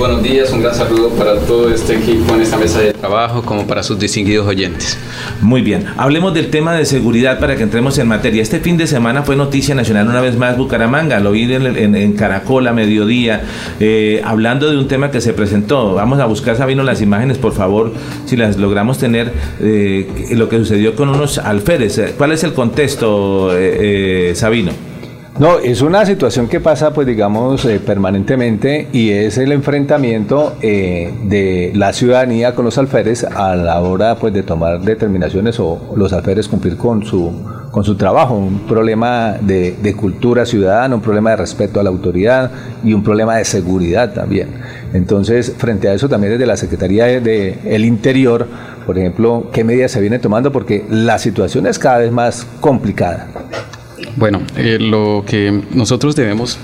buenos días, un gran saludo para todo este equipo en esta mesa de trabajo, como para sus distinguidos oyentes. Muy bien, hablemos del tema de seguridad para que entremos en materia. Este fin de semana fue noticia nacional una vez más Bucaramanga, lo vi en, Caracol a mediodía, eh, hablando de un tema que se presentó. Vamos a buscar, Sabino, las imágenes, por favor, si las logramos tener, eh, lo que sucedió con unos alférez. ¿Cuál es el contexto, eh, Sabino? No, es una situación que pasa, pues digamos, eh, permanentemente y es el enfrentamiento eh, de la ciudadanía con los alférez a la hora, pues, de tomar determinaciones o los alférez cumplir con su con su trabajo, un problema de, cultura ciudadana, un problema de respeto a la autoridad y un problema de seguridad también. Entonces, frente a eso también desde la Secretaría del de, Interior, por ejemplo, ¿qué medidas se viene tomando? Porque la situación es cada vez más complicada. Bueno, eh, lo que nosotros debemos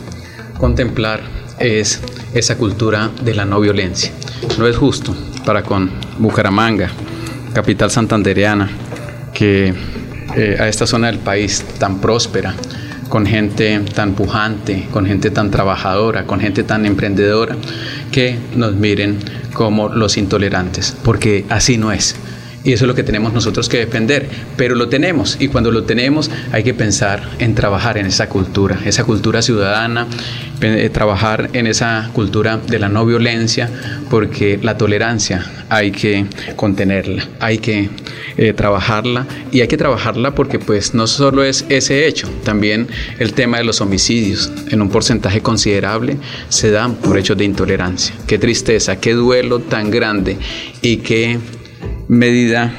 contemplar es esa cultura de la no violencia. No es justo para con Bucaramanga, capital santandereana, que eh, a esta zona del país tan próspera, con gente tan pujante, con gente tan trabajadora, con gente tan emprendedora, que nos miren como los intolerantes, porque así no es. Y eso es lo que tenemos nosotros que defender, pero lo tenemos. Y cuando lo tenemos hay que pensar en trabajar en esa cultura, esa cultura ciudadana, eh, trabajar en esa cultura de la no violencia, porque la tolerancia hay que contenerla, hay que eh, trabajarla. Y hay que trabajarla porque pues no solo es ese hecho, también el tema de los homicidios. En un porcentaje considerable se dan por hechos de intolerancia. Qué tristeza, qué duelo tan grande y qué medida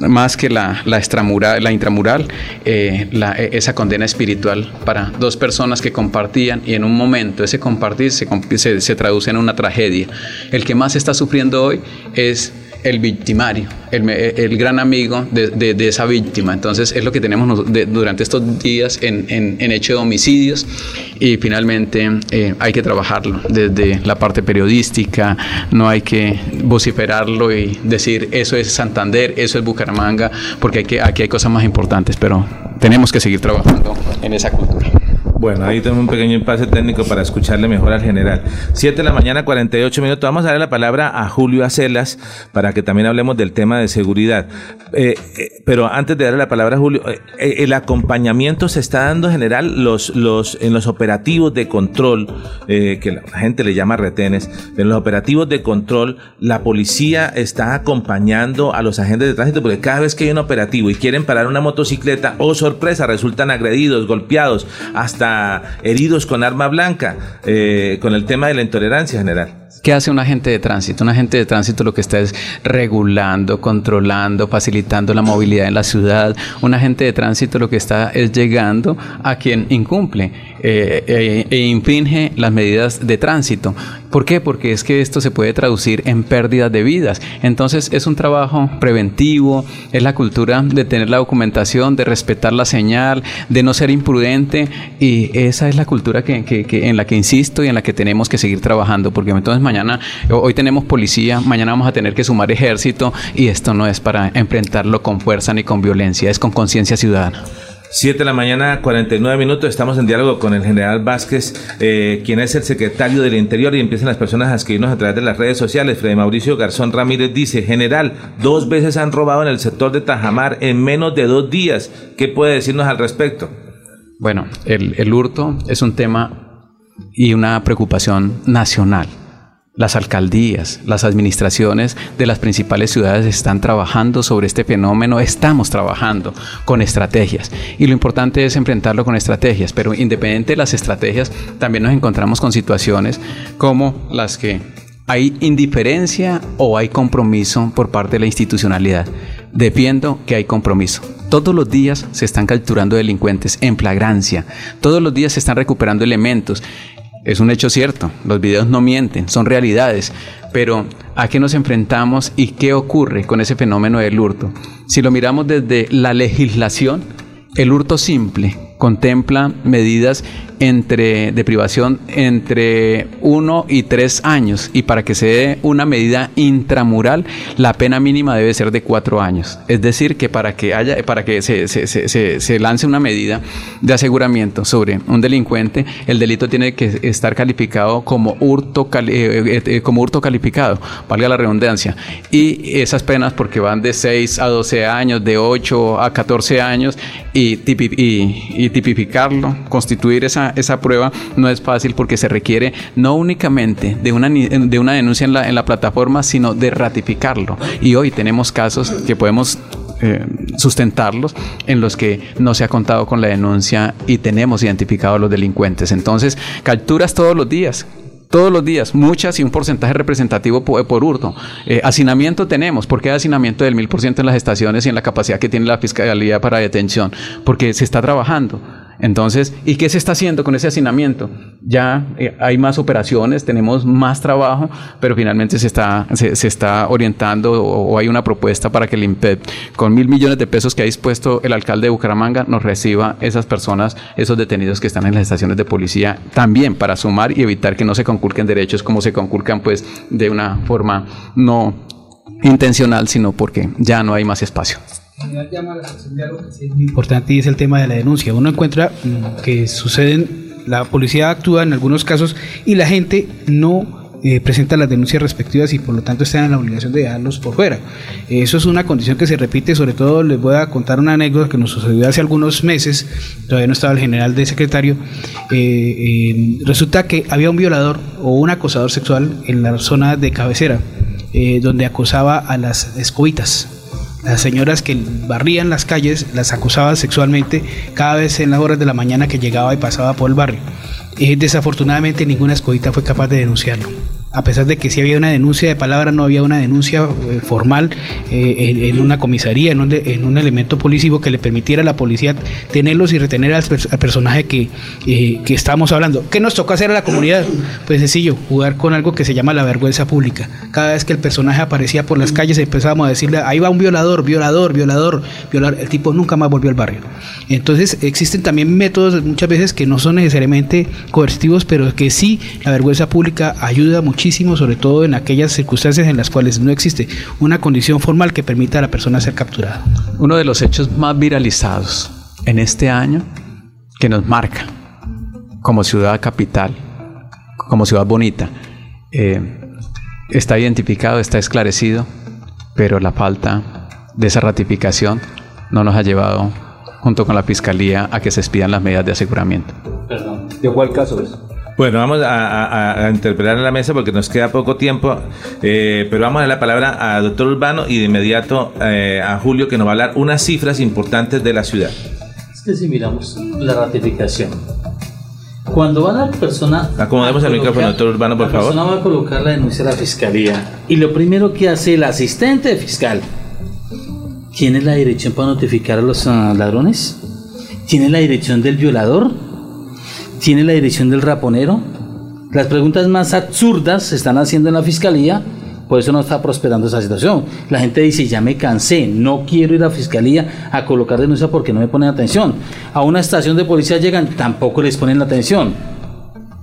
más que la, la, extramural, la intramural, eh, e, esa condena espiritual para dos personas que compartían y en un momento ese compartir se, se, se traduce en una tragedia. El que más está sufriendo hoy es el victimario, el, gran amigo de, esa víctima. Entonces es lo que tenemos durante estos días en, hecho de homicidios y finalmente eh, hay que trabajarlo desde la parte periodística, no hay que vociferarlo y decir eso es Santander, eso es Bucaramanga, porque hay que, aquí hay cosas más importantes, pero tenemos que seguir trabajando en esa cultura. Bueno, ahí tenemos un pequeño impasse técnico para escucharle mejor al general. Siete de la mañana, 48 minutos. Vamos a darle la palabra a Julio Acelas para que también hablemos del tema de seguridad. Eh, eh, pero antes de darle la palabra a Julio, eh, el acompañamiento se está dando general los, los, en los operativos de control, que la gente le llama retenes, en los operativos de control, la policía está acompañando a los agentes de tránsito porque cada vez que hay un operativo y quieren parar una motocicleta, oh sorpresa, resultan agredidos, golpeados, hasta heridos con arma blanca, eh, con el tema de la intolerancia general. ¿Qué hace un agente de tránsito? Un agente de tránsito lo que está es regulando, controlando, facilitando la movilidad en la ciudad. Un agente de tránsito lo que está es llegando a quien incumple eh, eh, e infringe las medidas de tránsito. ¿Por qué? Porque es que esto se puede traducir en pérdidas de vidas. Entonces es un trabajo preventivo, es la cultura de tener la documentación, de respetar la señal, de no ser imprudente y esa es la cultura que, en la que insisto y en la que tenemos que seguir trabajando porque entonces mañana, hoy tenemos policía, mañana vamos a tener que sumar ejército y esto no es para enfrentarlo con fuerza ni con violencia, es con conciencia ciudadana. 7 de la mañana, 49 minutos. Estamos en diálogo con el general Vázquez, eh, quien es el secretario del Interior, y empiezan las personas a escribirnos a través de las redes sociales. Freddy Mauricio Garzón Ramírez dice: General, dos veces han robado en el sector de Tajamar en menos de dos días. ¿Qué puede decirnos al respecto? Bueno, el, el hurto es un tema y una preocupación nacional las alcaldías, las administraciones de las principales ciudades están trabajando sobre este fenómeno, estamos trabajando con estrategias y lo importante es enfrentarlo con estrategias, pero independiente de las estrategias, también nos encontramos con situaciones como las que hay indiferencia o hay compromiso por parte de la institucionalidad. Defiendo que hay compromiso. Todos los días se están capturando delincuentes en flagrancia. Todos los días se están recuperando elementos. Es un hecho cierto, los videos no mienten, son realidades, pero ¿a qué nos enfrentamos y qué ocurre con ese fenómeno del hurto? Si lo miramos desde la legislación, el hurto simple contempla medidas entre, de privación entre uno y tres años y para que se dé una medida intramural la pena mínima debe ser de cuatro años. Es decir, que para que, haya, para que se, se, lance una medida de aseguramiento sobre un delincuente, el delito tiene que estar calificado como hurto, eh, eh, eh, como hurto calificado, valga la redundancia. Y esas penas porque van de 6 a 12 años, de 8 a 14 años y, y, y tipificarlo, constituir esa esa, prueba no es fácil porque se requiere no únicamente de una, de una denuncia en la, en la plataforma, sino de ratificarlo. Y hoy tenemos casos que podemos eh, sustentarlos en los que no se ha contado con la denuncia y tenemos identificado a los delincuentes. Entonces, capturas todos los días, todos los días, muchas y un porcentaje representativo por, hurto. Eh, hacinamiento tenemos. ¿Por qué hacinamiento del mil por ciento en las estaciones y en la capacidad que tiene la Fiscalía para detención? Porque se está trabajando. Entonces, ¿y qué se está haciendo con ese hacinamiento? Ya eh, hay más operaciones, tenemos más trabajo, pero finalmente se está, se, está orientando o, hay una propuesta para que el IMPED, con mil millones de pesos que ha dispuesto el alcalde de Bucaramanga, nos reciba esas personas, esos detenidos que están en las estaciones de policía, también para sumar y evitar que no se conculquen derechos como se conculcan pues de una forma no intencional, sino porque ya no hay más espacio llama la que es muy importante y es el tema de la denuncia. Uno encuentra mm, que suceden, la policía actúa en algunos casos y la gente no eh, presenta las denuncias respectivas y por lo tanto están en la obligación de dejarlos por fuera. Eso es una condición que se repite, sobre todo les voy a contar una anécdota que nos sucedió hace algunos meses, todavía no estaba el general de secretario, eh, eh, resulta que había un violador o un acosador sexual en la zona de cabecera, donde acosaba a las escobitas las señoras que barrían las calles las acusaban sexualmente cada vez en las horas de la mañana que llegaba y pasaba por el barrio. Eh, desafortunadamente ninguna escogita fue capaz de denunciarlo a pesar de que sí había una denuncia de palabra, no había una denuncia eh, formal eh, en, una comisaría, en un, en un, elemento policivo que le permitiera a la policía tenerlos y retener al, personaje que, eh, que estábamos hablando. ¿Qué nos tocó hacer a la comunidad? Pues sencillo, jugar con algo que se llama la vergüenza pública. Cada vez que el personaje aparecía por las calles empezábamos a decirle, ahí va un violador, violador, violador, violador. El tipo nunca más volvió al barrio. Entonces existen también métodos muchas veces que no son necesariamente coercitivos, pero que sí la vergüenza pública ayuda mucho muchísimo, sobre todo en aquellas circunstancias en las cuales no existe una condición formal que permita a la persona ser capturada. Uno de los hechos más viralizados en este año que nos marca como ciudad capital, como ciudad bonita, eh, está identificado, está esclarecido, pero la falta de esa ratificación no nos ha llevado junto con la Fiscalía a que se expidan las medidas de aseguramiento. Perdón. ¿De cuál caso es? Bueno, vamos a, interpretar en la mesa porque nos queda poco tiempo, eh, pero vamos a dar la palabra a doctor Urbano y de inmediato eh, a Julio que nos va a hablar unas cifras importantes de la ciudad. Es que si miramos la ratificación, cuando va la persona... Acomodemos el micrófono, doctor Urbano, por favor. La persona va a colocar la denuncia a la fiscalía y lo primero que hace el asistente fiscal, ¿tiene la dirección para notificar a los ah, ladrones? ¿Tiene la dirección del violador? ¿Tiene la dirección del raponero? Las preguntas más absurdas se están haciendo en la fiscalía, por eso no está prosperando esa situación. La gente dice, ya me cansé, no quiero ir a la fiscalía a colocar denuncia porque no me ponen atención. A una estación de policía llegan, tampoco les ponen la atención.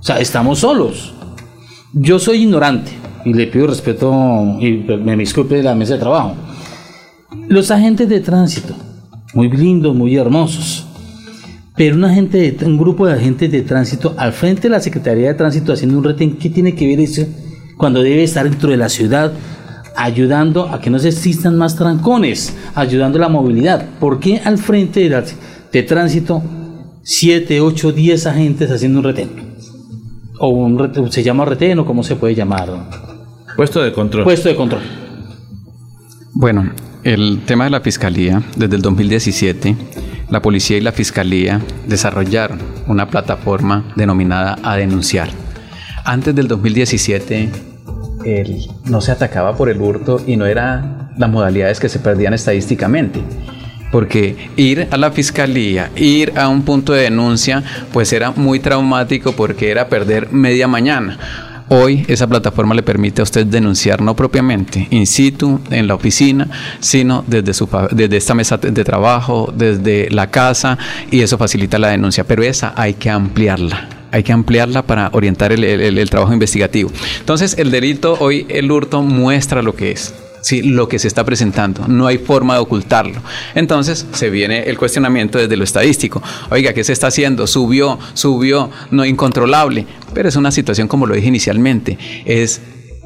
O sea, estamos solos. Yo soy ignorante y le pido respeto y me disculpe de la mesa de trabajo. Los agentes de tránsito, muy lindos, muy hermosos pero una gente un grupo de agentes de tránsito al frente de la Secretaría de Tránsito haciendo un retén, ¿qué tiene que ver eso cuando debe estar dentro de la ciudad ayudando a que no se existan más trancones, ayudando a la movilidad? ¿Por qué al frente de, de tránsito 7, 8, 10 agentes haciendo un retén? O un se llama retén o cómo se puede llamar? Puesto de control. Puesto de control. Bueno, el tema de la fiscalía desde el 2017 la policía y la fiscalía desarrollaron una plataforma denominada A Denunciar. Antes del 2017 no se atacaba por el hurto y no eran las modalidades que se perdían estadísticamente. Porque ir a la fiscalía, ir a un punto de denuncia, pues era muy traumático porque era perder media mañana Hoy esa plataforma le permite a usted denunciar no propiamente in situ en la oficina, sino desde, su, desde esta mesa de trabajo, desde la casa, y eso facilita la denuncia. Pero esa hay que ampliarla hay que ampliarla para orientar el, el, trabajo investigativo. Entonces, el delito hoy, el hurto muestra lo que es. Sí, lo que se está presentando. No hay forma de ocultarlo. Entonces se viene el cuestionamiento desde lo estadístico. Oiga, ¿qué se está haciendo? Subió, subió, no incontrolable. Pero es una situación, como lo dije inicialmente, es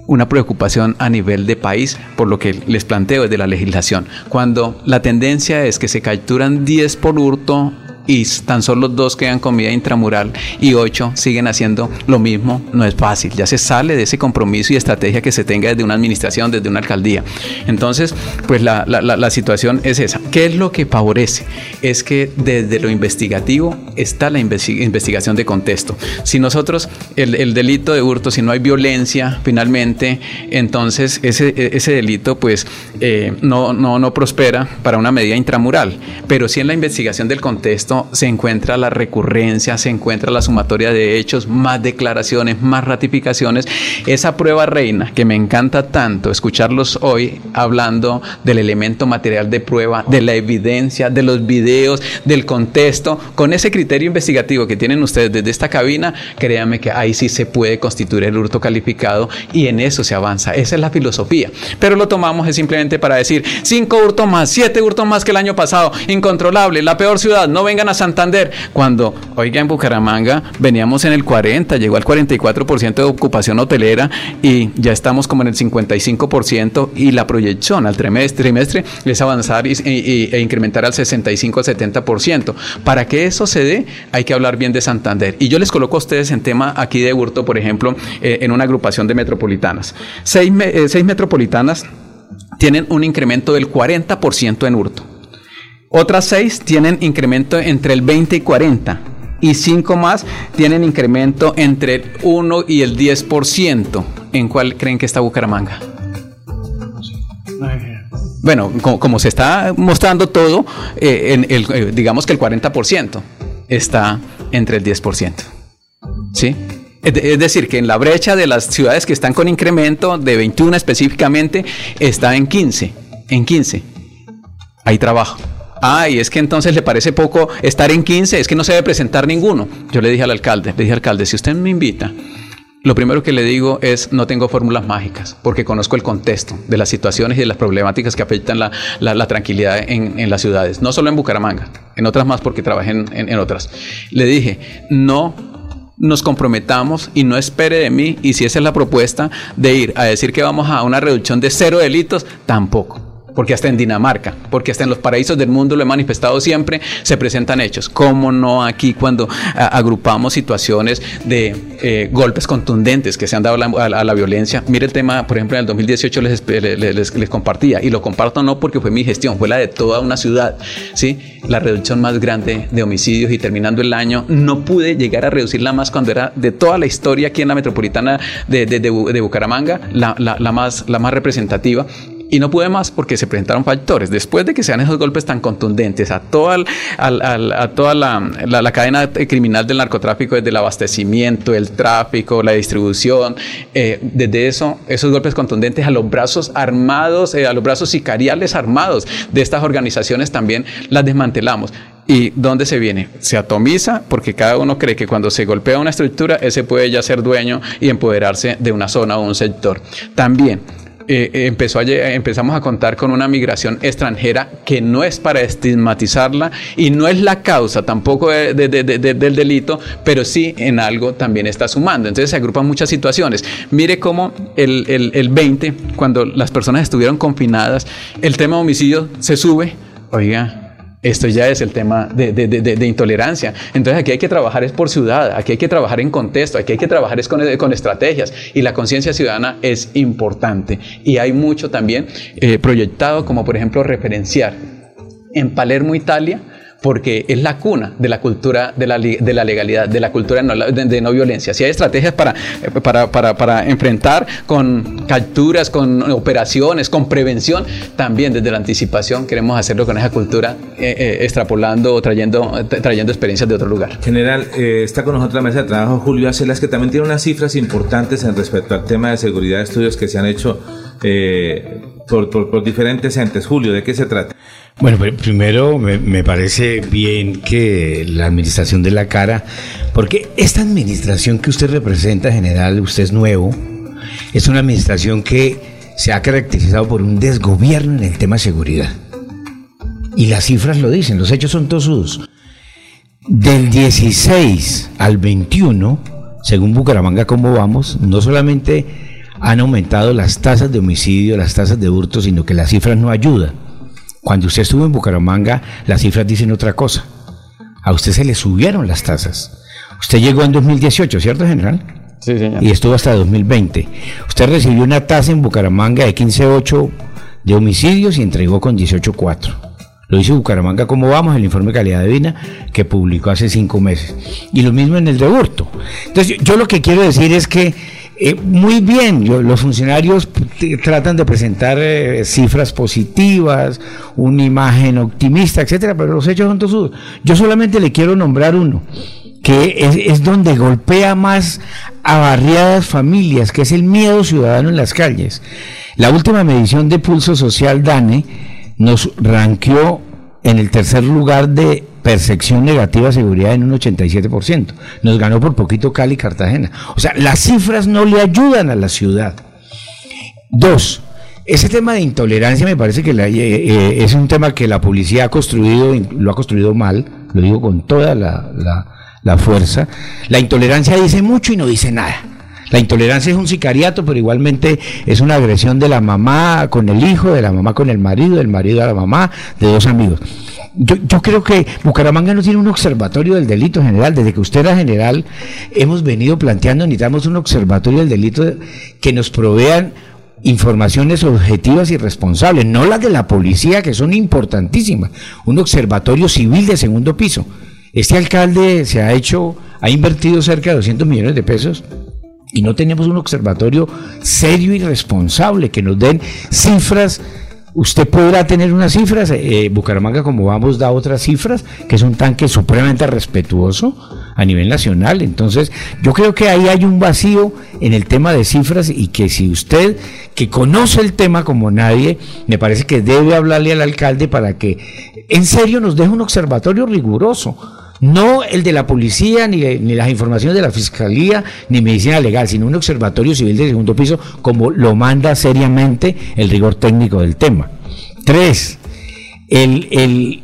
una preocupación a nivel de país, por lo que les planteo desde la legislación. Cuando la tendencia es que se capturan 10 por hurto, y tan solo dos quedan con vida intramural y ocho siguen haciendo lo mismo, no es fácil. Ya se sale de ese compromiso y estrategia que se tenga desde una administración, desde una alcaldía. Entonces, pues la, la, situación es esa. ¿Qué es lo que favorece? Es que desde lo investigativo está la investigación de contexto. Si nosotros, el, el, delito de hurto, si no hay violencia, finalmente, entonces ese, ese delito pues eh, no, no, no prospera para una medida intramural. Pero si en la investigación del contexto se encuentra la recurrencia, se encuentra la sumatoria de hechos, más declaraciones, más ratificaciones. Esa prueba reina que me encanta tanto escucharlos hoy hablando del elemento material de prueba, de la evidencia, de los videos, del contexto, con ese criterio investigativo que tienen ustedes desde esta cabina, créanme que ahí sí se puede constituir el hurto calificado y en eso se avanza. Esa es la filosofía. Pero lo tomamos es simplemente para decir cinco hurtos más, siete hurtos más que el año pasado, incontrolable, la peor ciudad, no vengan a Santander. Cuando, oiga, en Bucaramanga veníamos en el 40, llegó al 44% de ocupación hotelera y ya estamos como en el 55% y la proyección al trimestre, trimestre es avanzar y, e incrementar al 65 al 70%. Para que eso se dé, hay que hablar bien de Santander. Y yo les coloco a ustedes en tema aquí de hurto, por ejemplo, eh, en una agrupación de metropolitanas. Seis, eh, seis metropolitanas tienen un incremento del 40% en hurto. Otras seis tienen incremento entre el 20 y 40 y cinco más tienen incremento entre el 1 y el 10%. ¿En cuál creen que está Bucaramanga? Bueno, como, se está mostrando todo, eh, eh, digamos que el 40% está entre el 10%. ¿Sí? Es decir, que en la brecha de las ciudades que están con incremento de 21 específicamente está en 15. En 15. Hay trabajo. Ay, es que entonces le parece poco estar en 15, es que no se debe presentar ninguno. Yo le dije al alcalde, le dije al alcalde, si usted me invita, lo primero que le digo es, no tengo fórmulas mágicas, porque conozco el contexto de las situaciones y de las problemáticas que afectan la, tranquilidad en, las ciudades, no solo en Bucaramanga, en otras más porque trabajé en, en otras. Le dije, no nos comprometamos y no espere de mí, y si esa es la propuesta, de ir a decir que vamos a una reducción de cero delitos, tampoco porque hasta en Dinamarca, porque hasta en los paraísos del mundo lo he manifestado siempre, se presentan hechos. ¿Cómo no aquí cuando agrupamos situaciones de eh, golpes contundentes que se han dado a la, violencia? Mire el tema, por ejemplo, en el 2018 les, les, compartía, y lo comparto no porque fue mi gestión, fue la de toda una ciudad, ¿sí? La reducción más grande de homicidios y terminando el año, no pude llegar a reducirla más cuando era de toda la historia aquí en la metropolitana de, de, Bucaramanga, la, la, más, la más representativa y no pude más porque se presentaron factores. Después de que sean esos golpes tan contundentes a toda, a toda la, cadena criminal del narcotráfico, desde el abastecimiento, el tráfico, la distribución, eh, desde eso, esos golpes contundentes a los brazos armados, eh, a los brazos sicariales armados de estas organizaciones también las desmantelamos. ¿Y dónde se viene? Se atomiza porque cada uno cree que cuando se golpea una estructura, ese puede ya ser dueño y empoderarse de una zona o un sector. También eh, eh, empezó a, empezamos a contar con una migración extranjera que no es para estigmatizarla y no es la causa tampoco del delito, pero sí en algo también está sumando. Entonces se agrupan muchas situaciones. Mire cómo el, el, el 20, cuando las personas estuvieron confinadas, el tema de homicidio se sube. Oiga, esto ya es el tema de, intolerancia. Entonces aquí hay que trabajar es por ciudad, aquí hay que trabajar en contexto, aquí hay que trabajar es con, estrategias y la conciencia ciudadana es importante. Y hay mucho también eh, proyectado como por ejemplo referenciar. En Palermo, Italia, porque es la cuna de la cultura de la, de la legalidad, de la cultura de no, violencia. Si hay estrategias para, para, para, para, enfrentar con capturas, con operaciones, con prevención, también desde la anticipación queremos hacerlo con esa cultura, eh, eh, extrapolando o trayendo, trayendo experiencias de otro lugar. General, eh, está con nosotros la mesa de trabajo Julio Acelas, que también tiene unas cifras importantes en respecto al tema de seguridad, estudios que se han hecho por, por, diferentes entes. Julio, ¿de qué se trata? Bueno, primero me, parece bien que la administración de la cara, porque esta administración que usted representa, general, usted es nuevo, es una administración que se ha caracterizado por un desgobierno en el tema de seguridad. Y las cifras lo dicen, los hechos son tosudos. Del 16 al 21, según Bucaramanga, ¿cómo vamos? No solamente han aumentado las tasas de homicidio, las tasas de hurto, sino que las cifras no ayudan cuando usted estuvo en Bucaramanga, las cifras dicen otra cosa. A usted se le subieron las tasas. Usted llegó en 2018, ¿cierto, general? Sí, señor. Y estuvo hasta 2020. Usted recibió una tasa en Bucaramanga de 15.8 de homicidios y entregó con 18.4. Lo hizo Bucaramanga, ¿cómo vamos? El informe de calidad de vida que publicó hace cinco meses. Y lo mismo en el de hurto. Entonces, yo lo que quiero decir es que eh, muy bien, los funcionarios tratan de presentar eh, cifras positivas, una imagen optimista, etcétera, pero los hechos son todos. Yo solamente le quiero nombrar uno, que es, es, donde golpea más a barriadas familias, que es el miedo ciudadano en las calles. La última medición de Pulso Social DANE nos ranqueó en el tercer lugar de percepción negativa de seguridad en un 87%. Nos ganó por poquito Cali y Cartagena. O sea, las cifras no le ayudan a la ciudad. Dos, ese tema de intolerancia me parece que eh, eh, es un tema que la policía ha construido, lo ha construido mal, lo digo con toda la, la fuerza. La intolerancia dice mucho y no dice nada. La intolerancia es un sicariato, pero igualmente es una agresión de la mamá con el hijo, de la mamá con el marido, del marido a la mamá, de dos amigos. Yo, yo, creo que Bucaramanga no tiene un observatorio del delito general. Desde que usted era general, hemos venido planteando, necesitamos un observatorio del delito que nos provean informaciones objetivas y responsables, no las de la policía, que son importantísimas. Un observatorio civil de segundo piso. Este alcalde se ha hecho, ha invertido cerca de 200 millones de pesos y no tenemos un observatorio serio y responsable que nos den cifras Usted podrá tener unas cifras, eh, Bucaramanga como vamos da otras cifras, que es un tanque supremamente respetuoso a nivel nacional. Entonces, yo creo que ahí hay un vacío en el tema de cifras y que si usted, que conoce el tema como nadie, me parece que debe hablarle al alcalde para que en serio nos deje un observatorio riguroso no el de la policía, ni, ni, las informaciones de la fiscalía, ni medicina legal, sino un observatorio civil de segundo piso, como lo manda seriamente el rigor técnico del tema. Tres, el,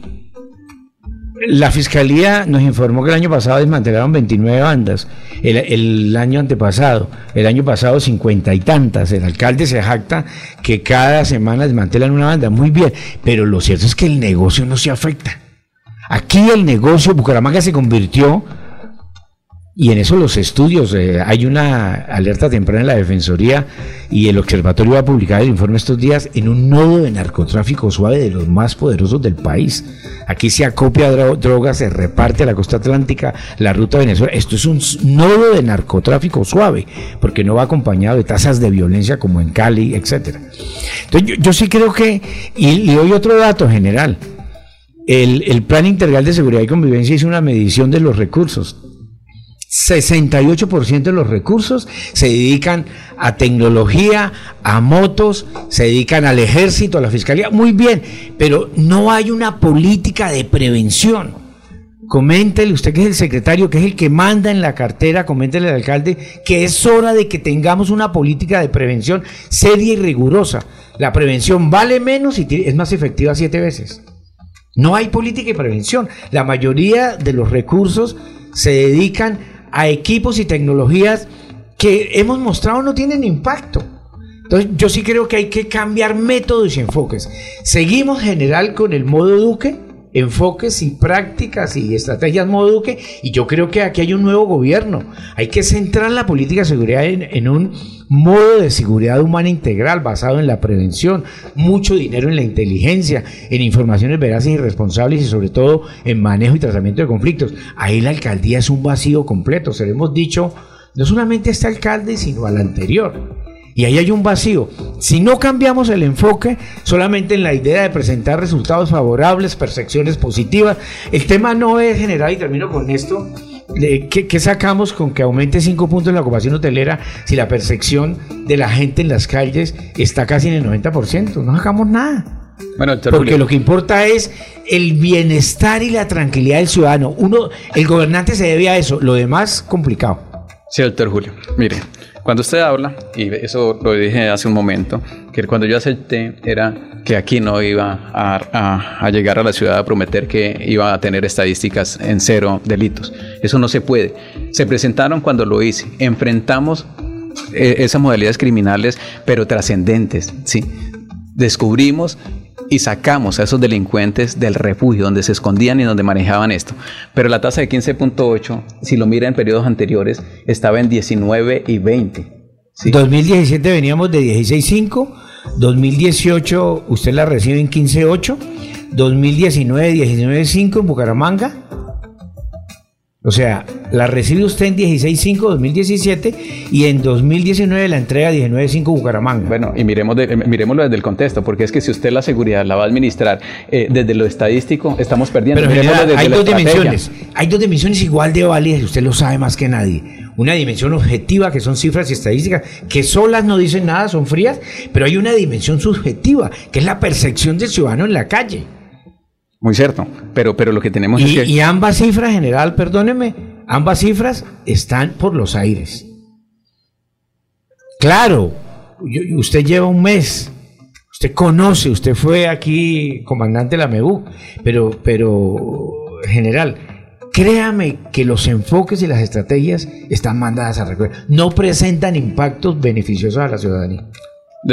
la fiscalía nos informó que el año pasado desmantelaron 29 bandas, el, año antepasado, el año pasado 50 y tantas. El alcalde se jacta que cada semana desmantelan una banda, muy bien, pero lo cierto es que el negocio no se afecta. Aquí el negocio Bucaramanga se convirtió, y en eso los estudios, eh, hay una alerta temprana en la Defensoría y el Observatorio va a publicar el informe estos días en un nodo de narcotráfico suave de los más poderosos del país. Aquí se acopia droga, se reparte a la costa atlántica, la ruta de Venezuela. Esto es un nodo de narcotráfico suave, porque no va acompañado de tasas de violencia como en Cali, etcétera. Entonces yo, sí creo que, y le doy otro dato general, el, Plan Integral de Seguridad y Convivencia hizo una medición de los recursos. 68% de los recursos se dedican a tecnología, a motos, se dedican al ejército, a la fiscalía, muy bien, pero no hay una política de prevención. Coméntele, usted que es el secretario, que es el que manda en la cartera, coméntele al alcalde que es hora de que tengamos una política de prevención seria y rigurosa. La prevención vale menos y es más efectiva siete veces. No hay política de prevención. La mayoría de los recursos se dedican a equipos y tecnologías que hemos mostrado no tienen impacto. Entonces yo sí creo que hay que cambiar métodos y enfoques. Seguimos general con el modo Duque, enfoques y prácticas y estrategias modo Duque y yo creo que aquí hay un nuevo gobierno. Hay que centrar la política de seguridad en, en un modo de seguridad humana integral basado en la prevención, mucho dinero en la inteligencia, en informaciones veraces y responsables y sobre todo en manejo y tratamiento de conflictos. Ahí la alcaldía es un vacío completo, se lo hemos dicho no solamente a este alcalde, sino al anterior. Y ahí hay un vacío. Si no cambiamos el enfoque solamente en la idea de presentar resultados favorables, percepciones positivas, el tema no es general, y termino con esto, ¿Qué, ¿Qué, sacamos con que aumente 5 puntos la ocupación hotelera si la percepción de la gente en las calles está casi en el 90%? No sacamos nada. Bueno, Porque lo que importa es el bienestar y la tranquilidad del ciudadano. Uno, el gobernante se debe a eso, lo demás complicado. Sí, doctor Julio. Mire, cuando usted habla, y eso lo dije hace un momento, que cuando yo acepté era que aquí no iba a, llegar a la ciudad a prometer que iba a tener estadísticas en cero delitos. Eso no se puede. Se presentaron cuando lo hice. Enfrentamos eh, esas modalidades criminales, pero trascendentes. ¿sí? Descubrimos y sacamos a esos delincuentes del refugio donde se escondían y donde manejaban esto. Pero la tasa de 15.8, si lo mira en periodos anteriores, estaba en 19 y 20. 2017 veníamos de 16.5, 2018 usted la recibe en 15.8, 2019 19.5 en Bucaramanga o sea, la recibe usted en 16.5 2017 y en 2019 la entrega 19.5 Bucaramanga. Bueno, y miremos eh, miremoslo desde el contexto, porque es que si usted la seguridad la va a administrar eh, desde lo estadístico, estamos perdiendo. Pero hay dos dimensiones, hay dos dimensiones igual de válidas y usted lo sabe más que nadie. Una dimensión objetiva, que son cifras y estadísticas, que solas no dicen nada, son frías, pero hay una dimensión subjetiva, que es la percepción del ciudadano en la calle. Muy cierto, pero, pero lo que tenemos y, es que... Y ambas cifras, general, perdóneme, ambas cifras están por los aires. Claro, usted lleva un mes, usted conoce, usted fue aquí comandante de la MEU, pero, pero, general, créame que los enfoques y las estrategias están mandadas a recoger, no presentan impactos beneficiosos a la ciudadanía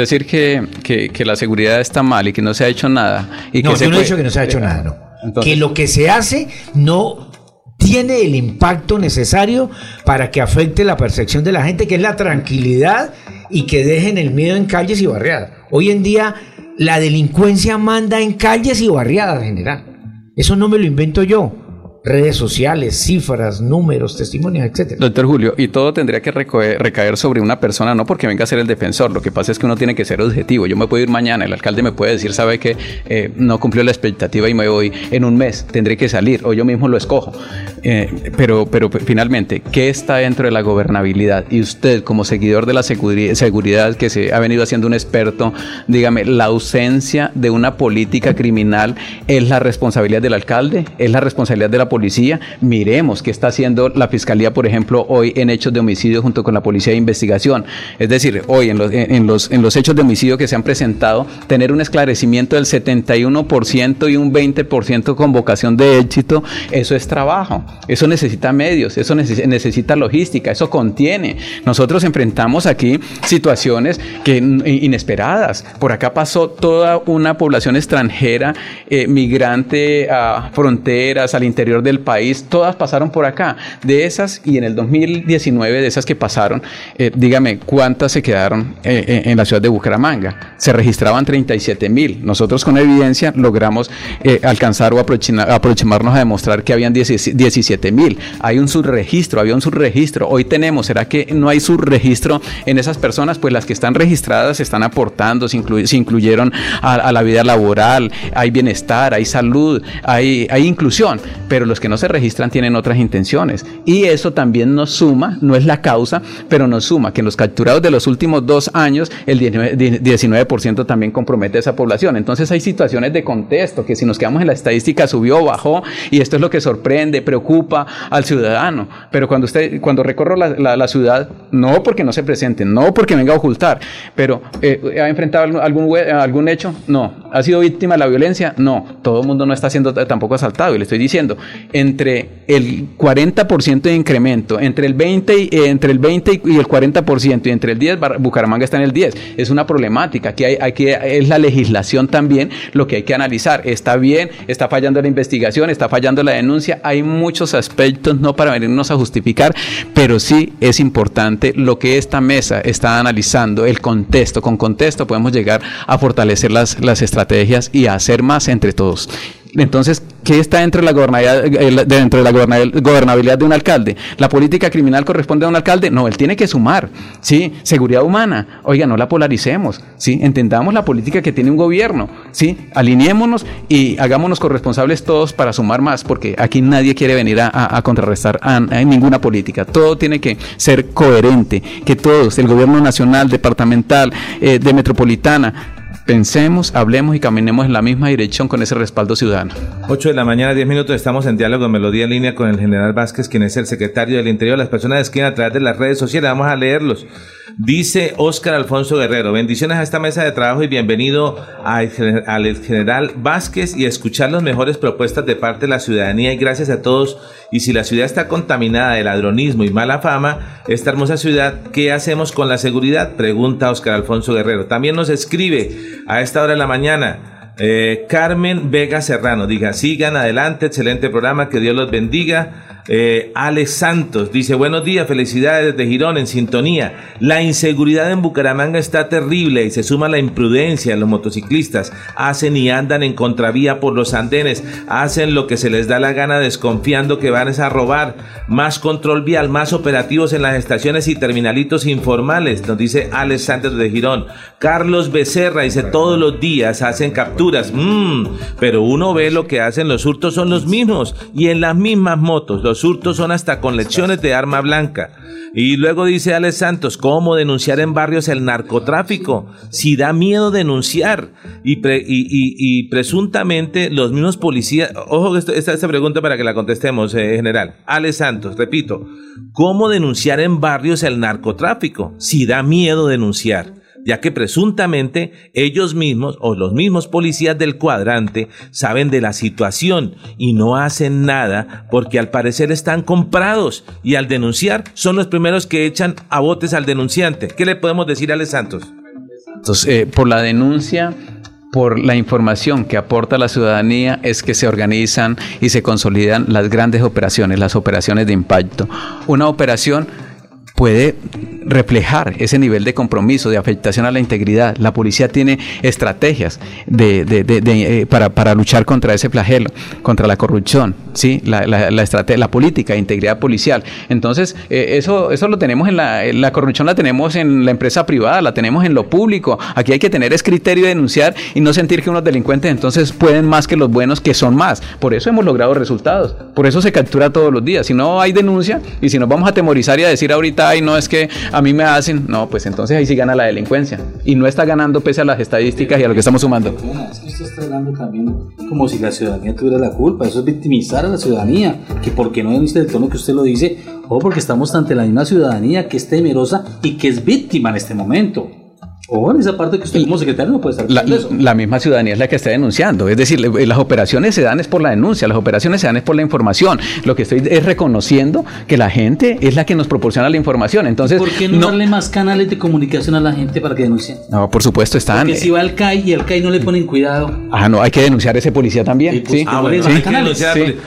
decir que, que, la seguridad está mal y que no se ha hecho nada. Y no, que yo no he dicho que no se ha hecho nada, no. que lo que se hace no tiene el impacto necesario para que afecte la percepción de la gente, que es la tranquilidad y que dejen el miedo en calles y barriadas. Hoy en día la delincuencia manda en calles y barriadas en general. Eso no me lo invento yo redes sociales, cifras, números, testimonios, etcétera. Doctor Julio, y todo tendría que recaer sobre una persona, no porque venga a ser el defensor, lo que pasa es que uno tiene que ser objetivo. Yo me puedo ir mañana, el alcalde me puede decir, sabe que eh, no cumplió la expectativa y me voy en un mes, tendré que salir, o yo mismo lo escojo. Eh, pero, pero finalmente, ¿qué está dentro de la gobernabilidad? Y usted, como seguidor de la seguridad que se ha venido haciendo un experto, dígame, ¿la ausencia de una política criminal es la responsabilidad del alcalde? ¿Es la responsabilidad de la policía, miremos qué está haciendo la fiscalía, por ejemplo, hoy en hechos de homicidio junto con la policía de investigación. Es decir, hoy en los, en los, en los hechos de homicidio que se han presentado, tener un esclarecimiento del 71% y un 20% con vocación de éxito, eso es trabajo, eso necesita medios, eso necesita logística, eso contiene. Nosotros enfrentamos aquí situaciones que inesperadas. Por acá pasó toda una población extranjera, eh, migrante a fronteras, al interior del país, todas pasaron por acá. De esas, y en el 2019, de esas que pasaron, eh, dígame, ¿cuántas se quedaron eh, eh, en la ciudad de Bucaramanga? Se registraban 37 mil. Nosotros con evidencia logramos alcanzar o aproximarnos a demostrar que habían 17 mil. Hay un subregistro, había un subregistro. Hoy tenemos, ¿será que no hay subregistro en esas personas? Pues las que están registradas se están aportando, se, incluyeron a, la vida laboral, hay bienestar, hay salud, hay, hay inclusión, pero los que no se registran tienen otras intenciones. Y eso también nos suma, no es la causa, pero nos suma que en los capturados de los últimos dos años, el 19%, también compromete a esa población. Entonces hay situaciones de contexto que si nos quedamos en la estadística subió o bajó, y esto es lo que sorprende, preocupa al ciudadano. Pero cuando usted, cuando recorro la, ciudad, no porque no se presenten, no porque venga a ocultar, pero eh, ¿ha enfrentado algún, algún hecho? No. ¿Ha sido víctima de la violencia? No. Todo el mundo no está siendo tampoco asaltado, y le estoy diciendo, entre el 40% de incremento, entre el 20 y, eh, entre el 20 y el 40% y entre el 10, Bucaramanga está en el 10. Es una problemática. Aquí hay, que es la legislación también lo que hay que analizar. Está bien, está fallando la investigación, está fallando la denuncia. Hay muchos aspectos, no para venirnos a justificar, pero sí es importante lo que esta mesa está analizando, el contexto. Con contexto podemos llegar a fortalecer las, las estrategias y a hacer más entre todos. Entonces, ¿qué está dentro de la gobernabilidad, eh, dentro de la gobernabilidad de un alcalde? ¿La política criminal corresponde a un alcalde? No, él tiene que sumar, ¿sí? Seguridad humana, oiga, no la polaricemos, ¿sí? Entendamos la política que tiene un gobierno, ¿sí? Alineémonos y hagámonos corresponsables todos para sumar más, porque aquí nadie quiere venir a, contrarrestar a, ninguna política. Todo tiene que ser coherente, que todos, el gobierno nacional, departamental, eh, de metropolitana, pensemos, hablemos y caminemos en la misma dirección con ese respaldo ciudadano. 8 de la mañana, 10 minutos, estamos en diálogo Melodía en línea con el general Vázquez, quien es el secretario del Interior. Las personas escriben a través de las redes sociales, vamos a leerlos. Dice Óscar Alfonso Guerrero, bendiciones a esta mesa de trabajo y bienvenido al general Vázquez y escuchar las mejores propuestas de parte de la ciudadanía y gracias a todos. Y si la ciudad está contaminada de ladronismo y mala fama, esta hermosa ciudad, ¿qué hacemos con la seguridad? Pregunta Óscar Alfonso Guerrero. También nos escribe a esta hora de la mañana eh, Carmen Vega Serrano. Diga, sigan adelante, excelente programa, que Dios los bendiga. Eh, Alex Santos dice, buenos días, felicidades desde Girón, en sintonía. La inseguridad en Bucaramanga está terrible y se suma la imprudencia. Los motociclistas hacen y andan en contravía por los andenes, hacen lo que se les da la gana desconfiando que van a robar. Más control vial, más operativos en las estaciones y terminalitos informales, nos dice Alex Santos de Girón. Carlos Becerra dice, todos los días hacen capturas, mm, pero uno ve lo que hacen los hurtos son los mismos y en las mismas motos. Hurtos son hasta con lecciones de arma blanca. Y luego dice Alex Santos, ¿cómo denunciar en barrios el narcotráfico? Si da miedo denunciar. Y, y, presuntamente los mismos policías, ojo esta, esta pregunta para que la contestemos, eh, general. Alex Santos, repito, ¿cómo denunciar en barrios el narcotráfico? Si da miedo denunciar ya que presuntamente ellos mismos o los mismos policías del cuadrante saben de la situación y no hacen nada porque al parecer están comprados y al denunciar son los primeros que echan a botes al denunciante. ¿Qué le podemos decir a Ale Santos? Entonces, eh, por la denuncia por la información que aporta la ciudadanía es que se organizan y se consolidan las grandes operaciones, las operaciones de impacto. Una operación puede reflejar ese nivel de compromiso, de afectación a la integridad. La policía tiene estrategias de, eh, para, luchar contra ese flagelo, contra la corrupción, ¿sí? la, la, la política de integridad policial. Entonces, eh, eso, eso lo tenemos en la, la corrupción, la tenemos en la empresa privada, la tenemos en lo público. Aquí hay que tener ese criterio de denunciar y no sentir que unos delincuentes entonces pueden más que los buenos, que son más. Por eso hemos logrado resultados. Por eso se captura todos los días. Si no hay denuncia y si nos vamos a temorizar y a decir ahorita, ay, no es que a mí me hacen, no, pues entonces ahí sí gana la delincuencia. Y no está ganando pese a las estadísticas y a lo que estamos sumando. Es que usted está hablando también como si la ciudadanía tuviera la culpa. Eso es victimizar a la ciudadanía. Que porque no denuncia el tono que usted lo dice, o porque estamos ante la misma ciudadanía que es temerosa y que es víctima en este momento. O en esa parte que usted como secretario no puede estar la, eso. la misma ciudadanía es la que está denunciando. Es decir, las operaciones se dan es por la denuncia, las operaciones se dan es por la información. Lo que estoy es reconociendo que la gente es la que nos proporciona la información. Entonces, ¿por qué no, darle más canales de comunicación a la gente para que denuncie? No, por supuesto están. Porque si va al CAI y al CAI no le ponen cuidado. Ah, no, hay que denunciar a ese policía también. Pues, sí, ah, bueno, sí.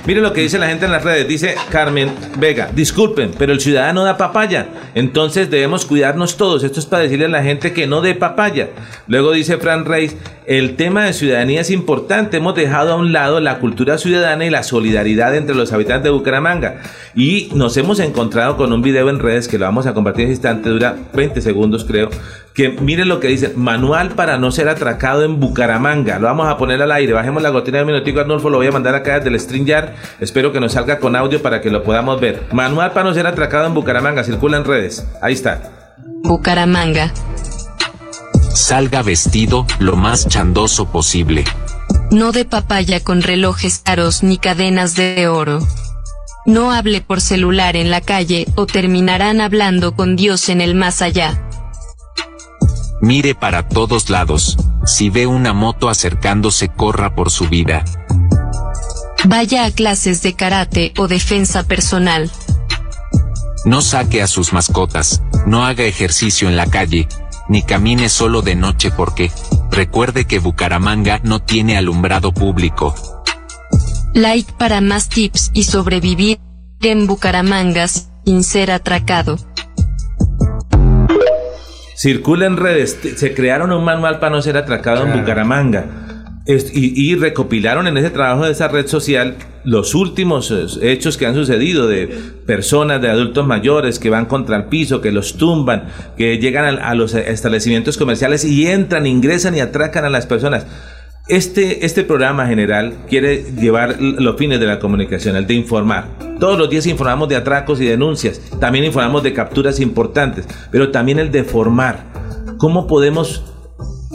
Mire lo que dice la gente en las redes. Dice Carmen Vega, disculpen, pero el ciudadano da papaya. Entonces debemos cuidarnos todos. Esto es para decirle a la gente que no de papaya. Luego dice Fran Reis, el tema de ciudadanía es importante. Hemos dejado a un lado la cultura ciudadana y la solidaridad entre los habitantes de Bucaramanga. Y nos hemos encontrado con un video en redes que lo vamos a compartir en este instante, dura 20 segundos creo, que miren lo que dice, manual para no ser atracado en Bucaramanga. Lo vamos a poner al aire, bajemos la gotina de minutico, Arnulfo, lo voy a mandar acá desde el StreamYard. Espero que nos salga con audio para que lo podamos ver. Manual para no ser atracado en Bucaramanga, circula en redes. Ahí está. Bucaramanga salga vestido lo más chandoso posible. No de papaya con relojes caros ni cadenas de oro. No hable por celular en la calle o terminarán hablando con Dios en el más allá. Mire para todos lados. Si ve una moto acercándose, corra por su vida. Vaya a clases de karate o defensa personal. No saque a sus mascotas, no haga ejercicio en la calle, ni camine solo de noche porque, recuerde que Bucaramanga no tiene alumbrado público. Like para más tips y sobrevivir en Bucaramanga sin ser atracado. Circula en redes, se crearon un manual para no ser atracado en Bucaramanga y, recopilaron en ese trabajo de esa red social los últimos eh, hechos que han sucedido de personas, de adultos mayores que van contra el piso, que los tumban, que llegan a, los establecimientos comerciales y entran, ingresan y atracan a las personas. Este, este programa general quiere llevar los fines de la comunicación, el de informar. Todos los días informamos de atracos y denuncias, también informamos de capturas importantes, pero también el de formar. ¿Cómo podemos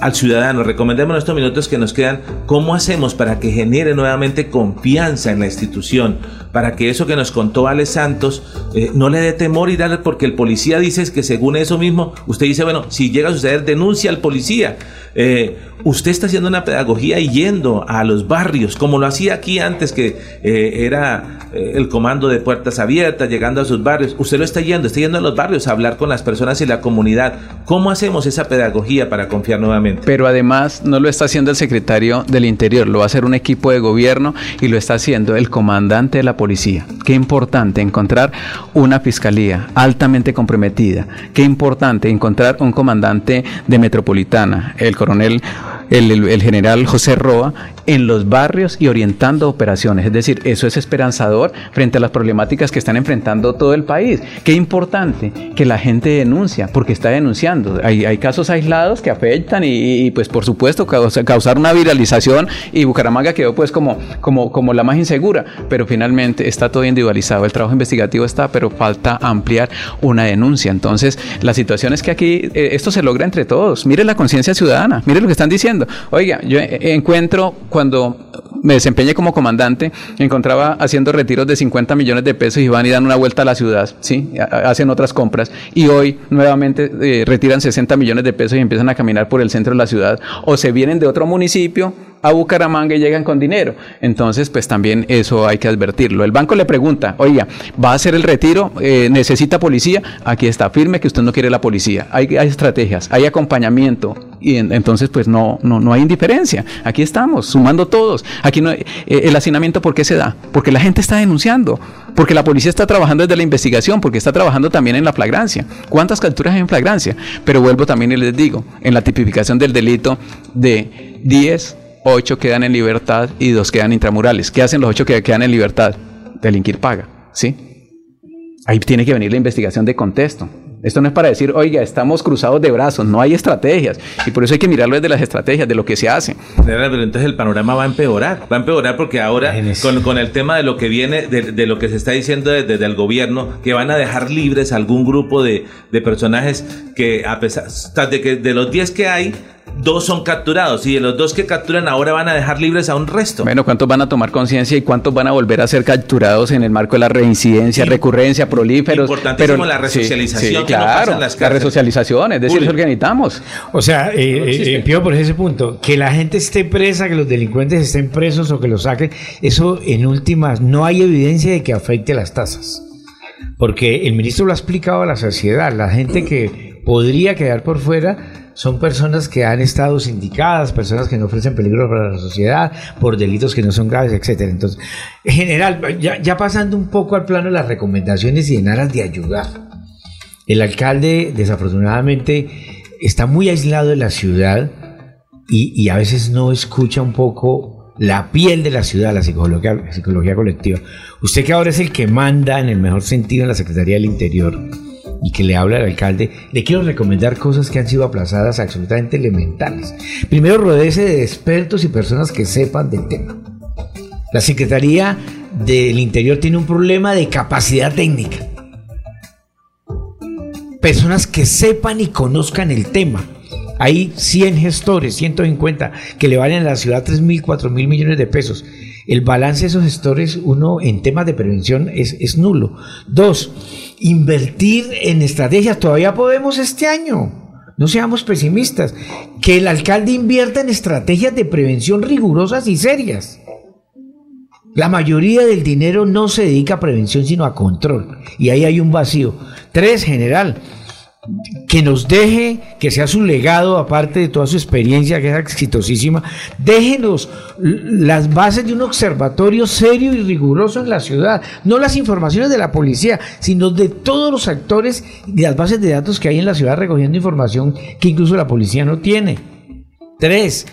al ciudadano. Recomendemos en estos minutos que nos quedan cómo hacemos para que genere nuevamente confianza en la institución, para que eso que nos contó Ale Santos eh, no le dé temor y darle, porque el policía dice que según eso mismo, usted dice, bueno, si llega a suceder, denuncia al policía. Eh, usted está haciendo una pedagogía y yendo a los barrios, como lo hacía aquí antes, que eh, era el comando de puertas abiertas, llegando a sus barrios. Usted lo está yendo, está yendo a los barrios a hablar con las personas y la comunidad. ¿Cómo hacemos esa pedagogía para confiar nuevamente? Pero además no lo está haciendo el secretario del Interior, lo va a hacer un equipo de gobierno y lo está haciendo el comandante de la policía. Qué importante encontrar una fiscalía altamente comprometida. Qué importante encontrar un comandante de metropolitana, el coronel, el, general José Roa, en los barrios y orientando operaciones. Es decir, eso es esperanzador frente a las problemáticas que están enfrentando todo el país. Qué importante que la gente denuncia, porque está denunciando. Hay, hay casos aislados que afectan y, pues por supuesto causar una viralización y Bucaramanga quedó pues como, como, como la más insegura, pero finalmente está todo individualizado, el trabajo investigativo está, pero falta ampliar una denuncia. Entonces, la situación es que aquí eh, esto se logra entre todos. Mire la conciencia ciudadana, mire lo que están diciendo. Oiga, yo encuentro cuando me desempeñé como comandante, encontraba haciendo retiros de 50 millones de pesos y van y dan una vuelta a la ciudad, ¿sí? hacen otras compras y hoy nuevamente eh, retiran 60 millones de pesos y empiezan a caminar por el centro de la ciudad o se vienen de otro municipio a Bucaramanga y llegan con dinero. Entonces, pues también eso hay que advertirlo. El banco le pregunta, oiga, ¿va a hacer el retiro? Eh, ¿Necesita policía? Aquí está, firme que usted no quiere la policía. Hay, hay estrategias, hay acompañamiento y entonces pues no, no, no hay indiferencia. Aquí estamos, sumando todos. Aquí no, eh, el hacinamiento, ¿por qué se da? Porque la gente está denunciando, porque la policía está trabajando desde la investigación, porque está trabajando también en la flagrancia. ¿Cuántas capturas hay en flagrancia? Pero vuelvo también y les digo, en la tipificación del delito de 10 ocho quedan en libertad y dos quedan intramurales. ¿Qué hacen los ocho que quedan en libertad? Delinquir paga, ¿sí? Ahí tiene que venir la investigación de contexto. Esto no es para decir, oiga, estamos cruzados de brazos, no hay estrategias. Y por eso hay que mirarlo desde las estrategias, de lo que se hace. Pero entonces el panorama va a empeorar. Va a empeorar porque ahora, con, el tema de lo que viene, de, lo que se está diciendo desde, el gobierno, que van a dejar libres algún grupo de, de personajes que, a pesar de que de los 10 que hay, dos son capturados y de los dos que capturan ahora van a dejar libres a un resto. Bueno, ¿cuántos van a tomar conciencia y cuántos van a volver a ser capturados en el marco de la reincidencia, recurrencia, prolíferos? Importantísimo pero, la resocialización. claro, la resocialización, es decir, eso que necesitamos. O sea, eh, eh, por ese punto, que la gente esté presa, que los delincuentes estén presos o que los saquen, eso en últimas no hay evidencia de que afecte las tasas. Porque el ministro lo ha explicado a la sociedad, la gente que podría quedar por fuera son personas que han estado sindicadas, personas que no ofrecen peligro para la sociedad por delitos que no son graves, etcétera. Entonces, en general, ya, pasando un poco al plano de las recomendaciones y en aras de ayudar, el alcalde desafortunadamente está muy aislado de la ciudad y, y a veces no escucha un poco la piel de la ciudad, la psicología, la psicología colectiva. Usted que ahora es el que manda en el mejor sentido en la Secretaría del Interior y que le habla al alcalde, le quiero recomendar cosas que han sido aplazadas absolutamente elementales. Primero, rodece de expertos y personas que sepan del tema. La Secretaría del Interior tiene un problema de capacidad técnica. Personas que sepan y conozcan el tema. Hay 100 gestores, 150, que le valen a la ciudad 3 mil, 4 mil millones de pesos. El balance de esos gestores, uno, en temas de prevención es, es nulo. Dos, invertir en estrategias. Todavía podemos este año. No seamos pesimistas. Que el alcalde invierta en estrategias de prevención rigurosas y serias. La mayoría del dinero no se dedica a prevención, sino a control. Y ahí hay un vacío. Tres, general, que nos deje, que sea su legado, aparte de toda su experiencia, que es exitosísima, déjenos las bases de un observatorio serio y riguroso en la ciudad, no las informaciones de la policía, sino de todos los actores y las bases de datos que hay en la ciudad recogiendo información que incluso la policía no tiene. Tres,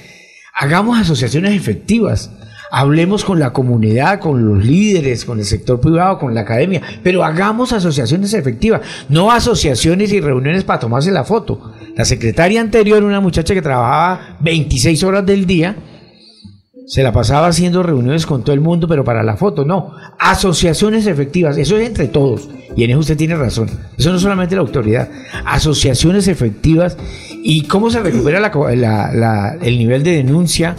hagamos asociaciones efectivas hablemos con la comunidad, con los líderes, con el sector privado, con la academia, pero hagamos asociaciones efectivas, no asociaciones y reuniones para tomarse la foto. La secretaria anterior, una muchacha que trabajaba 26 horas del día, se la pasaba haciendo reuniones con todo el mundo, pero para la foto, no. Asociaciones efectivas, eso es entre todos. Y en eso usted tiene razón. Eso no es solamente la autoridad. Asociaciones efectivas y cómo se recupera el nivel de denuncia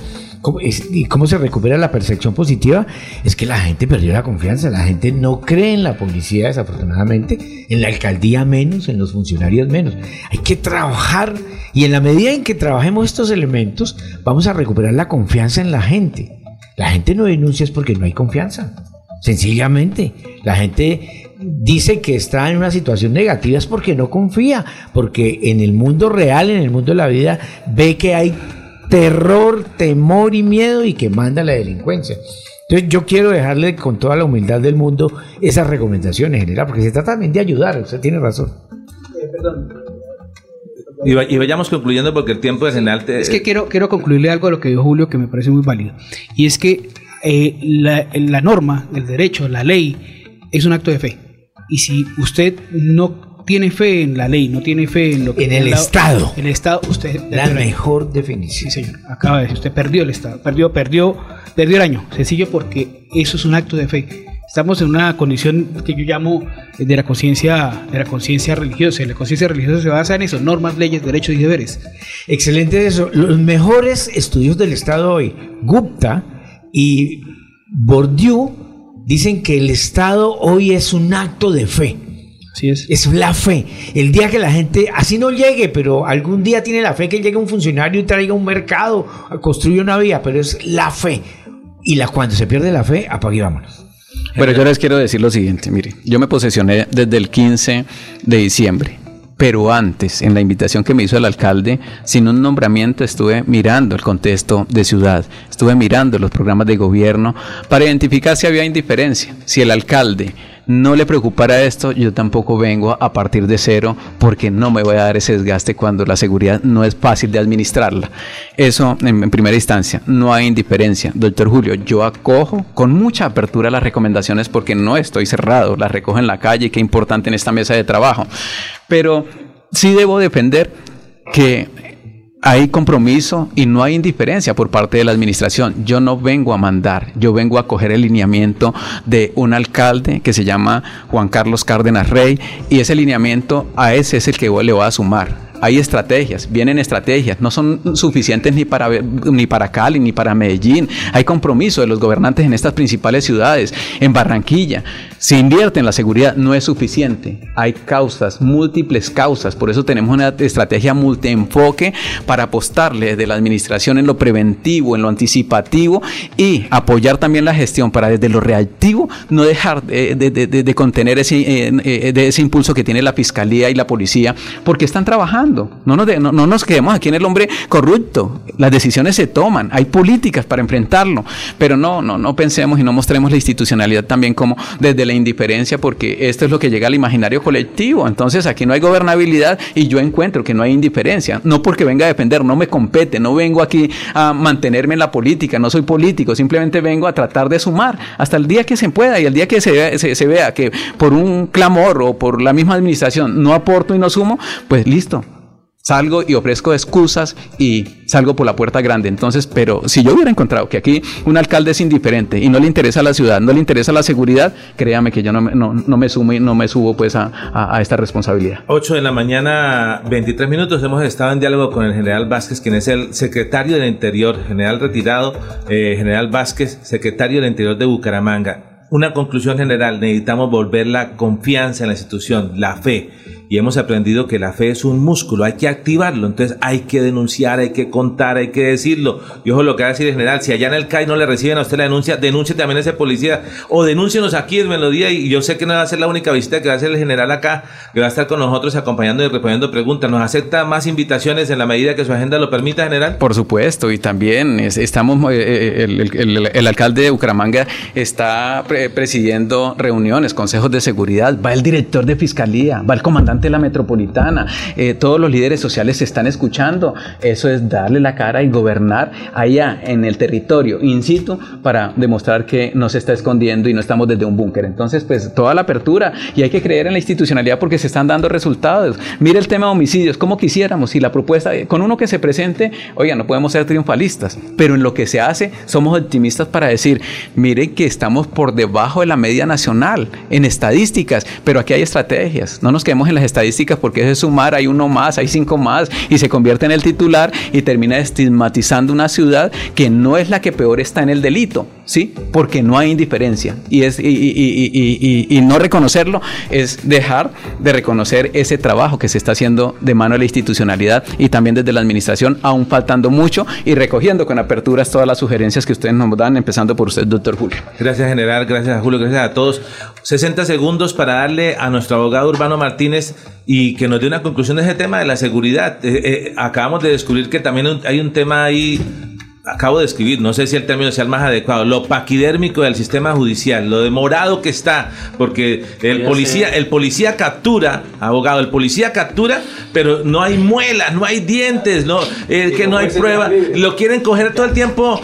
y cómo se recupera la percepción positiva, es que la gente perdió la confianza, la gente no cree en la policía desafortunadamente, en la alcaldía menos, en los funcionarios menos. Hay que trabajar y en la medida en que trabajemos estos elementos, vamos a recuperar la confianza en la gente. La gente no denuncia es porque no hay confianza. Sencillamente, la gente dice que está en una situación negativa es porque no confía, porque en el mundo real, en el mundo de la vida, ve que hay terror, temor y miedo y que manda la delincuencia. Entonces yo quiero dejarle con toda la humildad del mundo esas recomendaciones, general, porque se trata también de ayudar, usted tiene razón. Eh, perdón. Y, vayamos concluyendo porque el tiempo es en alto. Es que quiero, quiero concluirle algo a lo que dijo Julio que me parece muy válido. Y es que eh, la, la norma, el derecho, la ley, es un acto de fe. Y si usted no tiene fe en la ley, no tiene fe en lo que... En el Estado. En el Estado, usted... La mejor definición. Sí, señor. Acaba de decir, usted perdió el Estado, perdió, perdió, perdió el año. Sencillo porque eso es un acto de fe. Estamos en una condición que yo llamo de la conciencia de la conciencia religiosa. La conciencia religiosa se basa en eso, normas, leyes, derechos y deberes. Excelente eso. Los mejores estudios del Estado hoy, Gupta y Bourdieu, dicen que el Estado hoy es un acto de fe es. la fe. El día que la gente, así no llegue, pero algún día tiene la fe que llegue un funcionario y traiga un mercado, construya una vía, pero es la fe. Y la, cuando se pierde la fe, apague y vámonos. Pero yo les quiero decir lo siguiente, mire, yo me posesioné desde el 15 de diciembre pero antes, en la invitación que me hizo el alcalde, sin un nombramiento estuve mirando el contexto de ciudad, estuve mirando los programas de gobierno para identificar si había indiferencia, si el alcalde no le preocupara esto, yo tampoco vengo a partir de cero porque no me voy a dar ese desgaste cuando la seguridad no es fácil de administrarla. Eso en, primera instancia, no hay indiferencia. Doctor Julio, yo acojo con mucha apertura las recomendaciones porque no estoy cerrado, las recojo en la calle, qué importante en esta mesa de trabajo. Pero sí debo defender que hay compromiso y no hay indiferencia por parte de la administración. Yo no vengo a mandar, yo vengo a coger el lineamiento de un alcalde que se llama Juan Carlos Cárdenas Rey y ese lineamiento a ese es el que le voy a sumar hay estrategias, vienen estrategias, no son suficientes ni para, ni para Cali ni para Medellín. Hay compromiso de los gobernantes en estas principales ciudades, en Barranquilla. Se invierte en la seguridad, no es suficiente. Hay causas, múltiples causas. Por eso tenemos una estrategia multienfoque para apostarle de la administración en lo preventivo, en lo anticipativo y apoyar también la gestión para desde lo reactivo no dejar de, contener ese, eh, eh, de ese impulso que tiene la fiscalía y la policía porque están trabajando no nos, no, nos quedemos aquí en el hombre corrupto. Las decisiones se toman. Hay políticas para enfrentarlo. Pero no, no, no pensemos y no mostremos la institucionalidad también como desde la indiferencia, porque esto es lo que llega al imaginario colectivo. Entonces aquí no hay gobernabilidad y yo encuentro que no hay indiferencia. No porque venga a defender, no me compete, no vengo aquí a mantenerme en la política, no soy político, simplemente vengo a tratar de sumar hasta el día que se pueda y el día que se, se, se vea que por un clamor o por la misma administración no aporto y no sumo, pues listo, Salgo y ofrezco excusas y salgo por la puerta grande. Entonces, pero si yo hubiera encontrado que aquí un alcalde es indiferente y no le interesa la ciudad, no le interesa la seguridad, créame que yo no, no, no me sumo y no me subo pues a, a, esta responsabilidad. 8 de la mañana, 23 minutos. Hemos estado en diálogo con el general Vázquez, quien es el secretario del Interior, general retirado, eh, general Vázquez, secretario del Interior de Bucaramanga. Una conclusión general, necesitamos volver la confianza en la institución, la fe y hemos aprendido que la fe es un músculo, hay que activarlo, entonces hay que denunciar, hay que contar, hay que decirlo. Y ojo lo que va a decir en general, si allá en el CAI no le reciben a usted la denuncia, denuncie también a ese policía o denúncienos aquí en Melodía y yo sé que no va a ser la única visita que va a hacer el general acá, que va a estar con nosotros acompañando y respondiendo preguntas. ¿Nos acepta más invitaciones en la medida que su agenda lo permita, general? Por supuesto, y también estamos, eh, eh, el, alcalde de Bucaramanga está presidiendo reuniones, consejos de seguridad, va el director de fiscalía, va el comandante la metropolitana, eh, todos los líderes sociales se están escuchando. Eso es darle la cara y gobernar allá en el territorio, in situ, para demostrar que no se está escondiendo y no estamos desde un búnker. Entonces, pues toda la apertura y hay que creer en la institucionalidad porque se están dando resultados. Mire el tema de homicidios, como quisiéramos, y la propuesta, con uno que se presente, oiga, no podemos ser triunfalistas, pero en lo que se hace somos optimistas para decir, miren que estamos por debajo de la media nacional en estadísticas, pero aquí hay estrategias. No nos quedemos en las estadísticas porque es sumar, hay uno más, hay cinco más y se convierte en el titular y termina estigmatizando una ciudad que no es la que peor está en el delito, ¿sí? Porque no hay indiferencia y, es, y, no reconocerlo es dejar de reconocer ese trabajo que se está haciendo de mano de la institucionalidad y también desde la administración, aún faltando mucho y recogiendo con aperturas todas las sugerencias que ustedes nos dan, empezando por usted, doctor Julio. Gracias, general, gracias a Julio, gracias a todos. 60 segundos para darle a nuestro abogado Urbano Martínez y que nos dé una conclusión de ese tema de la seguridad. Eh, eh, acabamos de descubrir que también hay un tema ahí acabo de escribir, no sé si el término sea el más adecuado, lo paquidérmico del sistema judicial, lo demorado que está, porque el policía, el policía captura, abogado, el policía captura, pero no hay muelas, no hay dientes, no, eh, que no hay prueba, lo quieren coger todo el tiempo,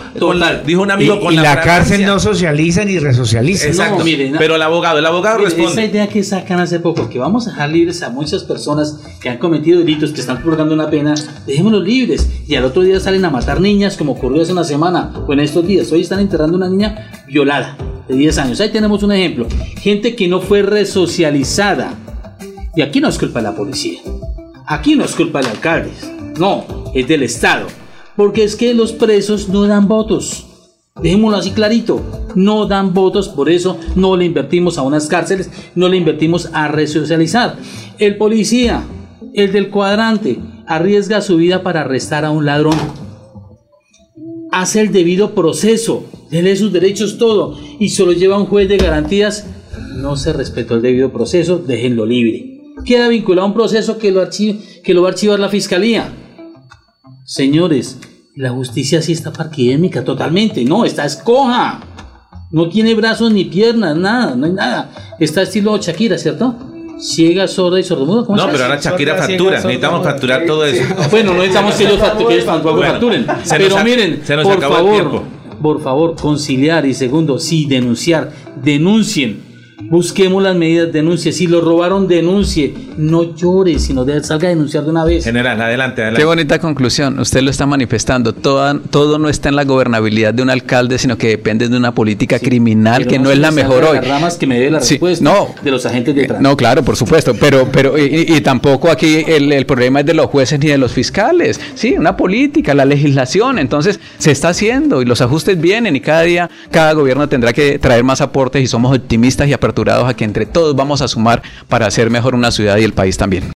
dijo un amigo, y, con y la, cárcel no socializa ni resocializa. Exacto, pero el abogado, el abogado responde. Esa idea que sacan hace poco, que vamos a dejar libres a muchas personas que han cometido delitos, que están purgando una pena, dejémoslos libres, y al otro día salen a matar niñas como ocurrió hace una semana o en estos días. Hoy están enterrando una niña violada de 10 años. Ahí tenemos un ejemplo. Gente que no fue resocializada. Y aquí no es culpa de la policía. Aquí no es culpa de alcalde. No, es del Estado. Porque es que los presos no dan votos. Dejémoslo así clarito. No dan votos, por eso no le invertimos a unas cárceles, no le invertimos a resocializar. El policía, el del cuadrante, arriesga su vida para arrestar a un ladrón hace el debido proceso, lee sus derechos todo y solo lleva un juez de garantías, no se respetó el debido proceso, déjenlo libre. Queda vinculado a un proceso que lo, que lo va a archivar la fiscalía. Señores, la justicia sí está parquidémica totalmente, no, está escoja. No tiene brazos ni piernas, nada, no hay nada. Está estilo Shakira, ¿cierto? Ciega, sorda y sordomuda. no, pero ahora Shakira factura. necesitamos facturar todo eso. Bueno, no necesitamos que ellos facturen. pero miren, por favor, por favor, conciliar y segundo, sí, denunciar. Denuncien Busquemos las medidas, denuncie. Si lo robaron, denuncie. No llore, sino de, salga a denunciar de una vez. General, adelante, adelante. Qué bonita conclusión. Usted lo está manifestando. Todo, todo no está en la gobernabilidad de un alcalde, sino que depende de una política criminal que no es la mejor hoy. Las ramas que me dé la respuesta no, de los agentes de tránsito. No, claro, por supuesto. Pero, pero y, tampoco aquí el, el, problema es de los jueces ni de los fiscales. Sí, una política, la legislación. Entonces se está haciendo y los ajustes vienen y cada día cada gobierno tendrá que traer más aportes y somos optimistas y a que entre todos vamos a sumar para hacer mejor una ciudad y el país también.